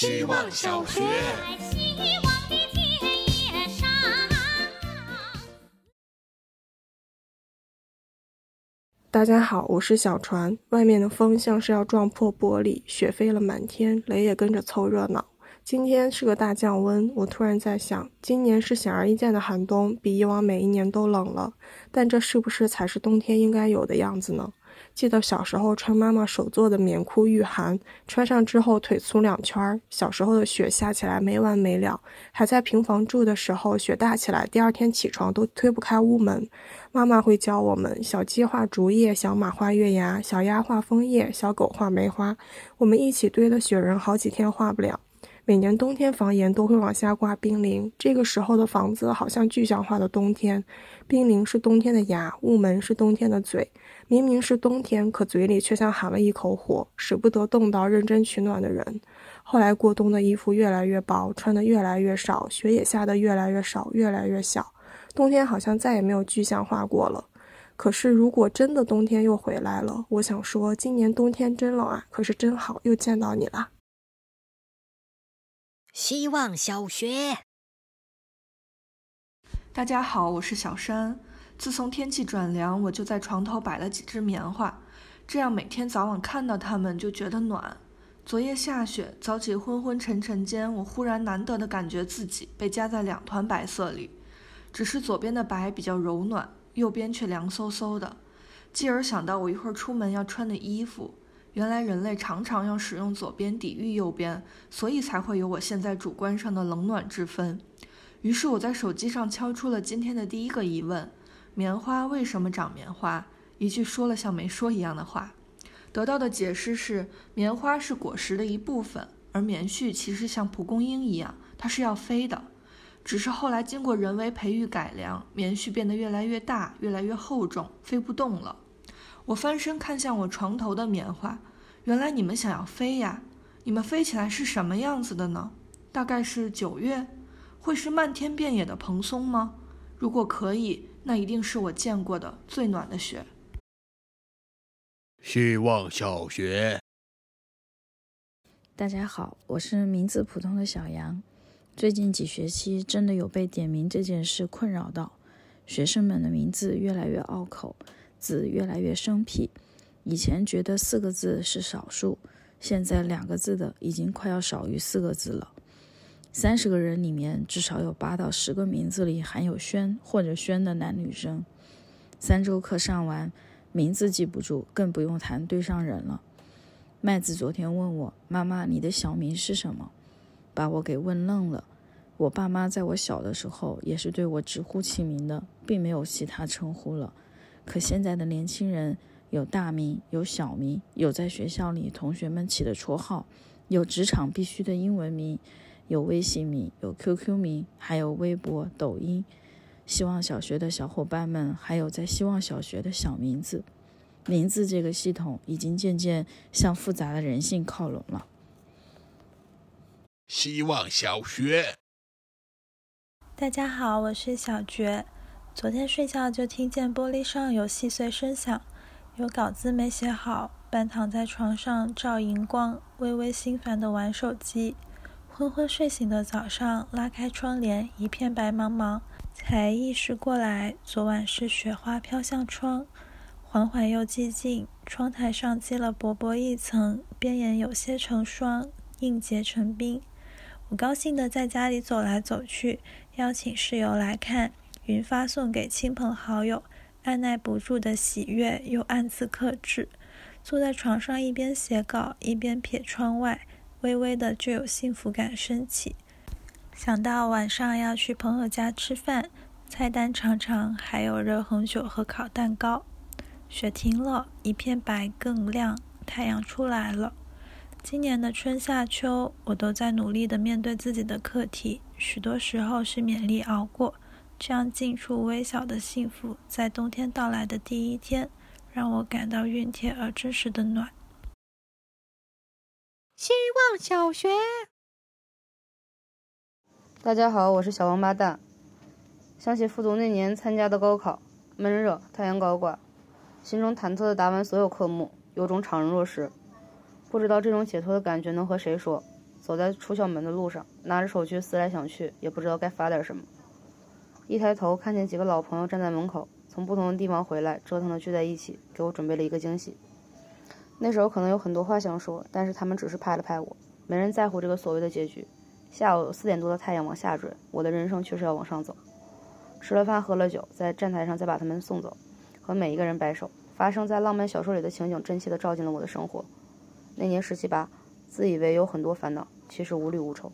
希望小学。大家好，我是小船。外面的风像是要撞破玻璃，雪飞了满天，雷也跟着凑热闹。今天是个大降温，我突然在想，今年是显而易见的寒冬，比以往每一年都冷了。但这是不是才是冬天应该有的样子呢？记得小时候穿妈妈手做的棉裤御寒，穿上之后腿粗两圈儿。小时候的雪下起来没完没了，还在平房住的时候，雪大起来，第二天起床都推不开屋门。妈妈会教我们：小鸡画竹叶，小马画月牙，小鸭画枫叶，小狗画梅花。我们一起堆的雪人，好几天化不了。每年冬天房檐都会往下挂冰凌，这个时候的房子好像具象化的冬天。冰凌是冬天的牙，雾门是冬天的嘴。明明是冬天，可嘴里却像含了一口火，舍不得冻到认真取暖的人。后来过冬的衣服越来越薄，穿的越来越少，雪也下得越来越少，越来越小。冬天好像再也没有具象化过了。可是如果真的冬天又回来了，我想说，今年冬天真冷啊！可是真好，又见到你了。希望小学，大家好，我是小山。自从天气转凉，我就在床头摆了几只棉花，这样每天早晚看到它们就觉得暖。昨夜下雪，早起昏昏沉沉间，我忽然难得的感觉自己被夹在两团白色里，只是左边的白比较柔暖，右边却凉飕飕的。继而想到我一会儿出门要穿的衣服。原来人类常常要使用左边抵御右边，所以才会有我现在主观上的冷暖之分。于是我在手机上敲出了今天的第一个疑问：棉花为什么长棉花？一句说了像没说一样的话。得到的解释是，棉花是果实的一部分，而棉絮其实像蒲公英一样，它是要飞的。只是后来经过人为培育改良，棉絮变得越来越大，越来越厚重，飞不动了。我翻身看向我床头的棉花。原来你们想要飞呀？你们飞起来是什么样子的呢？大概是九月，会是漫天遍野的蓬松吗？如果可以，那一定是我见过的最暖的雪。希望小学，大家好，我是名字普通的小杨。最近几学期真的有被点名这件事困扰到，学生们的名字越来越拗口，字越来越生僻。以前觉得四个字是少数，现在两个字的已经快要少于四个字了。三十个人里面至少有八到十个名字里含有“轩”或者“轩”的男女生。三周课上完，名字记不住，更不用谈对上人了。麦子昨天问我：“妈妈，你的小名是什么？”把我给问愣了。我爸妈在我小的时候也是对我直呼其名的，并没有其他称呼了。可现在的年轻人。有大名，有小名，有在学校里同学们起的绰号，有职场必须的英文名，有微信名，有 QQ 名，还有微博、抖音。希望小学的小伙伴们，还有在希望小学的小名字，名字这个系统已经渐渐向复杂的人性靠拢了。希望小学，大家好，我是小觉。昨天睡觉就听见玻璃上有细碎声响。有稿子没写好，半躺在床上照荧光，微微心烦的玩手机。昏昏睡醒的早上，拉开窗帘，一片白茫茫，才意识过来，昨晚是雪花飘向窗，缓缓又寂静。窗台上积了薄薄一层，边沿有些成霜，硬结成冰。我高兴地在家里走来走去，邀请室友来看，云发送给亲朋好友。按耐不住的喜悦，又暗自克制。坐在床上，一边写稿，一边瞥窗外，微微的就有幸福感升起。想到晚上要去朋友家吃饭，菜单长长，还有热红酒和烤蛋糕。雪停了，一片白更亮，太阳出来了。今年的春夏秋，我都在努力的面对自己的课题，许多时候是勉力熬过。这样近处微小的幸福，在冬天到来的第一天，让我感到熨帖而真实的暖。希望小学，大家好，我是小王八蛋。想起复读那年参加的高考，闷热，太阳高挂，心中忐忑的答完所有科目，有种怅然若失。不知道这种解脱的感觉能和谁说？走在出校门的路上，拿着手机思来想去，也不知道该发点什么。一抬头，看见几个老朋友站在门口，从不同的地方回来，折腾的聚在一起，给我准备了一个惊喜。那时候可能有很多话想说，但是他们只是拍了拍我，没人在乎这个所谓的结局。下午四点多的太阳往下坠，我的人生确实要往上走。吃了饭，喝了酒，在站台上再把他们送走，和每一个人摆手。发生在浪漫小说里的情景，真切地照进了我的生活。那年十七八，自以为有很多烦恼，其实无虑无愁。